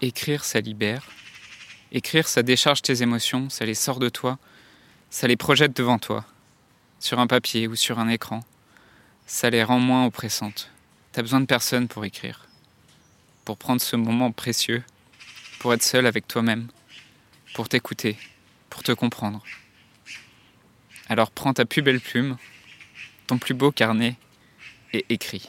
écrire, ça libère. Écrire, ça décharge tes émotions, ça les sort de toi, ça les projette devant toi, sur un papier ou sur un écran. Ça les rend moins oppressantes. T'as besoin de personne pour écrire, pour prendre ce moment précieux, pour être seul avec toi-même, pour t'écouter, pour te comprendre. Alors prends ta plus belle plume, ton plus beau carnet et écris.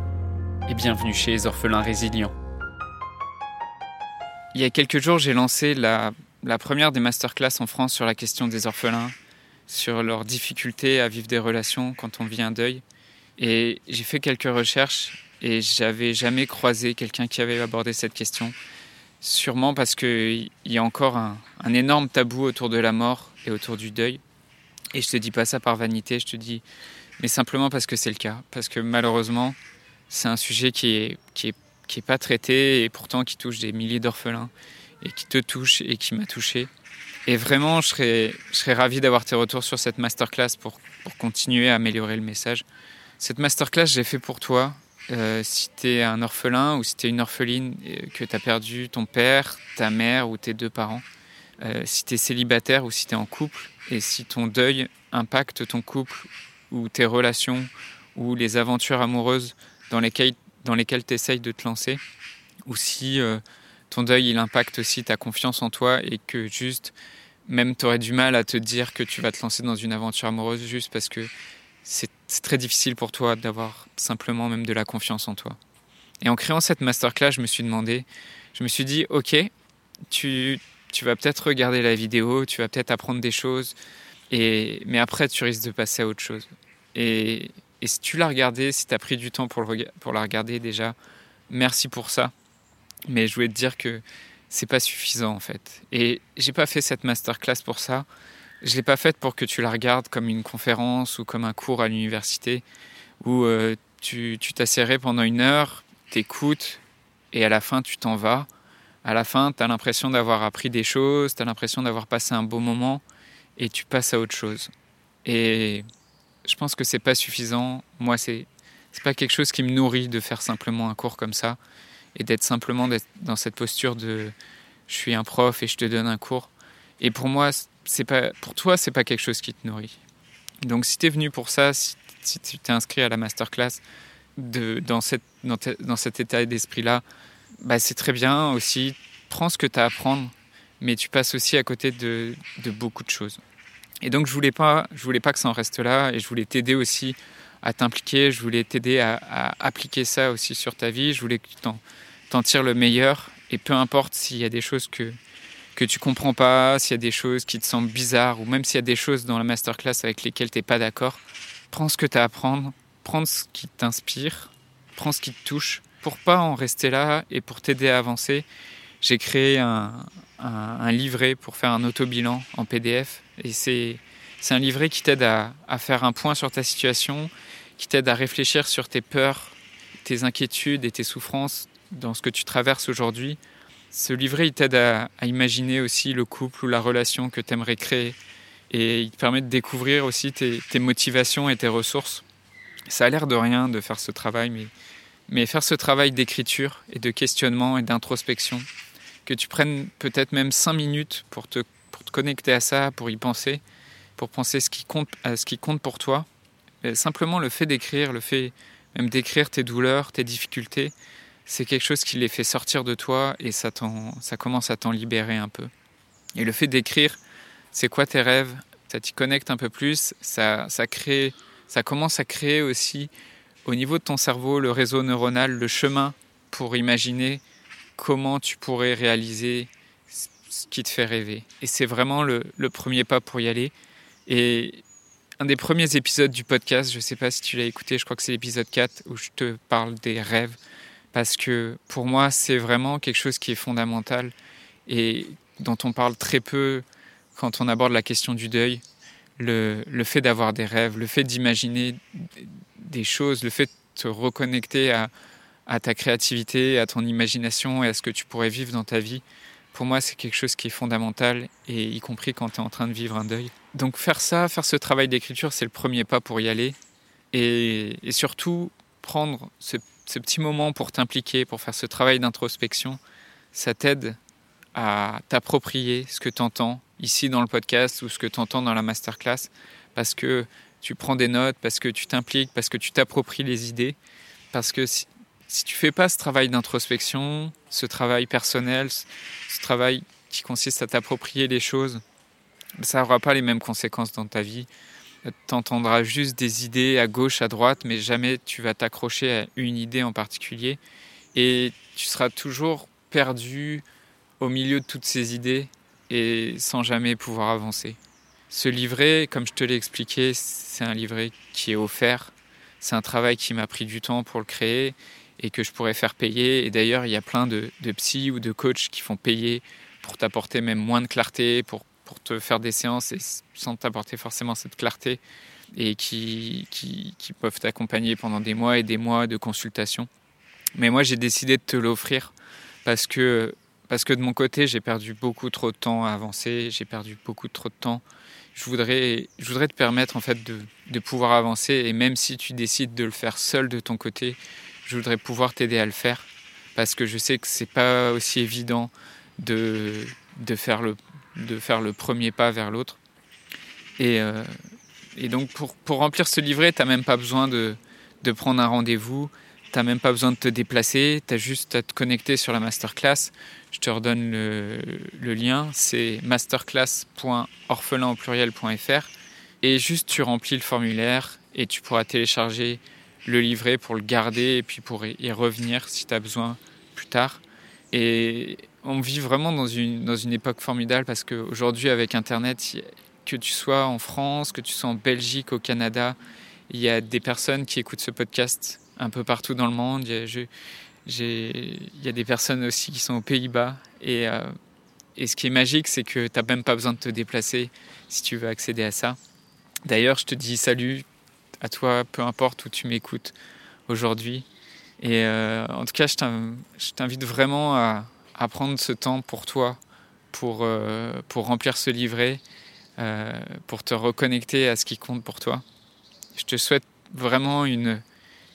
et bienvenue chez les orphelins résilients. Il y a quelques jours, j'ai lancé la, première des masterclass en France sur la question des orphelins, sur leurs difficultés à vivre des relations quand on vit un deuil. Et j'ai fait quelques recherches et j'avais jamais croisé quelqu'un qui avait abordé cette question. Sûrement parce qu'il y a encore un, énorme tabou autour de la mort et autour du deuil. Et je te dis pas ça par vanité, je te dis, mais simplement parce que c'est le cas. Parce que malheureusement, c'est un sujet qui est, qui est, qui est pas traité et pourtant qui touche des milliers d'orphelins et qui te touche et qui m'a touché. Et vraiment, je serais, je serais ravi d'avoir tes retours sur cette masterclass pour, pour continuer à améliorer le message. Cette masterclass, j'ai fait pour toi euh, si tu es un orphelin ou si tu es une orpheline, que tu as perdu ton père, ta mère ou tes deux parents, euh, si tu es célibataire ou si tu es en couple, et si ton deuil impacte ton couple ou tes relations ou les aventures amoureuses dans lesquelles dans lesquelles tu essayes de te lancer, ou si euh, ton deuil il impacte aussi ta confiance en toi et que juste même tu aurais du mal à te dire que tu vas te lancer dans une aventure amoureuse juste parce que c'est très difficile pour toi d'avoir simplement même de la confiance en toi. Et en créant cette masterclass, je me suis demandé, je me suis dit, ok, tu, tu vas peut-être regarder la vidéo, tu vas peut-être apprendre des choses, et, mais après tu risques de passer à autre chose. Et, et si tu l'as regardé, si tu as pris du temps pour, le, pour la regarder déjà, merci pour ça. Mais je voulais te dire que c'est pas suffisant en fait. Et j'ai pas fait cette masterclass pour ça. Je l'ai pas faite pour que tu la regardes comme une conférence ou comme un cours à l'université où euh, tu t'asserrais pendant une heure, t'écoutes et à la fin tu t'en vas. À la fin, tu as l'impression d'avoir appris des choses, tu as l'impression d'avoir passé un beau moment et tu passes à autre chose. Et je pense que c'est pas suffisant. Moi, c'est c'est pas quelque chose qui me nourrit de faire simplement un cours comme ça et d'être simplement dans cette posture de je suis un prof et je te donne un cours. Et pour moi, c'est pas pour toi, c'est pas quelque chose qui te nourrit. Donc si tu es venu pour ça, si, tu t'es inscrit à la masterclass de, dans, cette, dans, dans cet état d'esprit-là, bah c'est très bien aussi. Prends ce que tu as à apprendre, mais tu passes aussi à côté de, de beaucoup de choses. Et donc je voulais pas, je voulais pas que ça en reste là, et je voulais t'aider aussi à t'impliquer, je voulais t'aider à, appliquer ça aussi sur ta vie, je voulais que tu t'en tires le meilleur, et peu importe s'il y a des choses que, que tu comprends pas, s'il y a des choses qui te semblent bizarres, ou même s'il y a des choses dans la masterclass avec lesquelles tu n'es pas d'accord, prends ce que tu as à apprendre, prends ce qui t'inspire, prends ce qui te touche, pour pas en rester là et pour t'aider à avancer. J'ai créé un, un, livret pour faire un auto-bilan en PDF. Et c'est, un livret qui t'aide à, faire un point sur ta situation, qui t'aide à réfléchir sur tes peurs, tes inquiétudes et tes souffrances dans ce que tu traverses aujourd'hui. Ce livret, il t'aide à, imaginer aussi le couple ou la relation que tu aimerais créer. Et il te permet de découvrir aussi tes, motivations et tes ressources. Ça a l'air de rien de faire ce travail, mais faire ce travail d'écriture et de questionnement et d'introspection, que tu prennes peut-être même cinq minutes pour te, te connecter à ça, pour y penser, pour penser ce qui compte, à ce qui compte pour toi. Simplement le fait d'écrire, le fait même d'écrire tes douleurs, tes difficultés, c'est quelque chose qui les fait sortir de toi et ça, ça commence à t'en libérer un peu. Et le fait d'écrire, c'est quoi tes rêves? Ça t'y connecte un peu plus, ça, ça, crée, ça commence à créer aussi au niveau de ton cerveau le réseau neuronal, le chemin pour imaginer comment tu pourrais réaliser ce qui te fait rêver. Et c'est vraiment le, premier pas pour y aller. Et un des premiers épisodes du podcast, je ne sais pas si tu l'as écouté, je crois que c'est l'épisode 4 où je te parle des rêves. parce que pour moi, c'est vraiment quelque chose qui est fondamental et dont on parle très peu quand on aborde la question du deuil. Le, fait d'avoir des rêves, le fait d'imaginer des choses, le fait de te reconnecter à ta créativité, à ton imagination et à ce que tu pourrais vivre dans ta vie, pour moi, c'est quelque chose qui est fondamental, et y compris quand tu es en train de vivre un deuil. Donc faire ça, faire ce travail d'écriture, c'est le premier pas pour y aller. Et, et surtout, prendre ce, petit moment pour t'impliquer, pour faire ce travail d'introspection, ça t'aide à t'approprier ce que tu entends ici dans le podcast ou ce que tu entends dans la masterclass, parce que tu prends des notes, parce que tu t'impliques, parce que tu t'appropries les idées, parce que si tu fais pas ce travail d'introspection, ce travail personnel, ce travail qui consiste à t'approprier les choses, ça n'aura pas les mêmes conséquences dans ta vie. Tu entendras juste des idées à gauche, à droite, mais jamais tu vas t'accrocher à une idée en particulier. Et tu seras toujours perdu au milieu de toutes ces idées et sans jamais pouvoir avancer. Ce livret, comme je te l'ai expliqué, c'est un livret qui est offert. C'est un travail qui m'a pris du temps pour le créer et que je pourrais faire payer. Et d'ailleurs, il y a plein de, de psy ou de coachs qui font payer pour t'apporter même moins de clarté, pour, pour te faire des séances et sans t'apporter forcément cette clarté et qui, qui, qui peuvent t'accompagner pendant des mois et des mois de consultation. Mais moi, j'ai décidé de te l'offrir parce que, parce que de mon côté, j'ai perdu beaucoup trop de temps à avancer, j'ai perdu beaucoup trop de temps. Je voudrais, je voudrais te permettre en fait de, de pouvoir avancer et même si tu décides de le faire seul de ton côté, je voudrais pouvoir t'aider à le faire parce que je sais que c'est pas aussi évident de, de, faire, le, de faire le premier pas vers l'autre. Et, euh, et, donc pour, pour, remplir ce livret, tu n'as même pas besoin de, de prendre un rendez-vous, tu n'as même pas besoin de te déplacer, tu as juste à te connecter sur la masterclass. Je te redonne le, le lien, c'est masterclass.orphelin et juste tu remplis le formulaire et tu pourras télécharger le livrer pour le garder et puis pour y revenir si tu as besoin plus tard. Et on vit vraiment dans une, dans une époque formidable parce qu'aujourd'hui, avec Internet, que tu sois en France, que tu sois en Belgique, au Canada, il y a des personnes qui écoutent ce podcast un peu partout dans le monde. Il y a, je, il y a des personnes aussi qui sont aux Pays-Bas. Et, euh, et ce qui est magique, c'est que tu n'as même pas besoin de te déplacer si tu veux accéder à ça. D'ailleurs, je te dis salut, à toi, peu importe où tu m'écoutes aujourd'hui. Et euh, en tout cas, je t'invite vraiment à, prendre ce temps pour toi, pour, euh, remplir ce livret, euh, pour te reconnecter à ce qui compte pour toi. Je te souhaite vraiment une,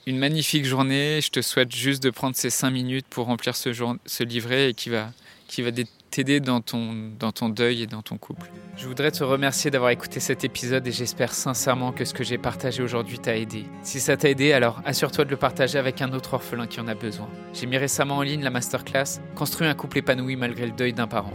une magnifique journée. Je te souhaite juste de prendre ces cinq minutes pour remplir ce, jour, ce livret et qui va, qui va t'aider dans ton, dans ton deuil et dans ton couple. Je voudrais te remercier d'avoir écouté cet épisode et j'espère sincèrement que ce que j'ai partagé aujourd'hui t'a aidé. Si ça t'a aidé, alors assure-toi de le partager avec un autre orphelin qui en a besoin. J'ai mis récemment en ligne la masterclass Construire un couple épanoui malgré le deuil d'un parent.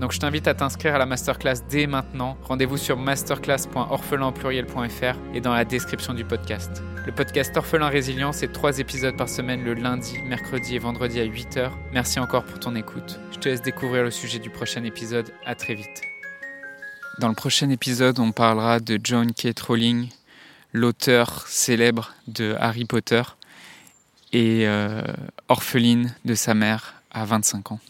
Donc je t'invite à t'inscrire à la masterclass dès maintenant. Rendez-vous sur masterclass.orphelinpluriel.fr et dans la description du podcast. Le podcast Orphelin Résilient, c'est trois épisodes par semaine le lundi, mercredi et vendredi à 8h. Merci encore pour ton écoute. Je te laisse découvrir le sujet du prochain épisode. À très vite. Dans le prochain épisode, on parlera de John K. Rowling, l'auteur célèbre de Harry Potter et euh, orpheline de sa mère à 25 ans.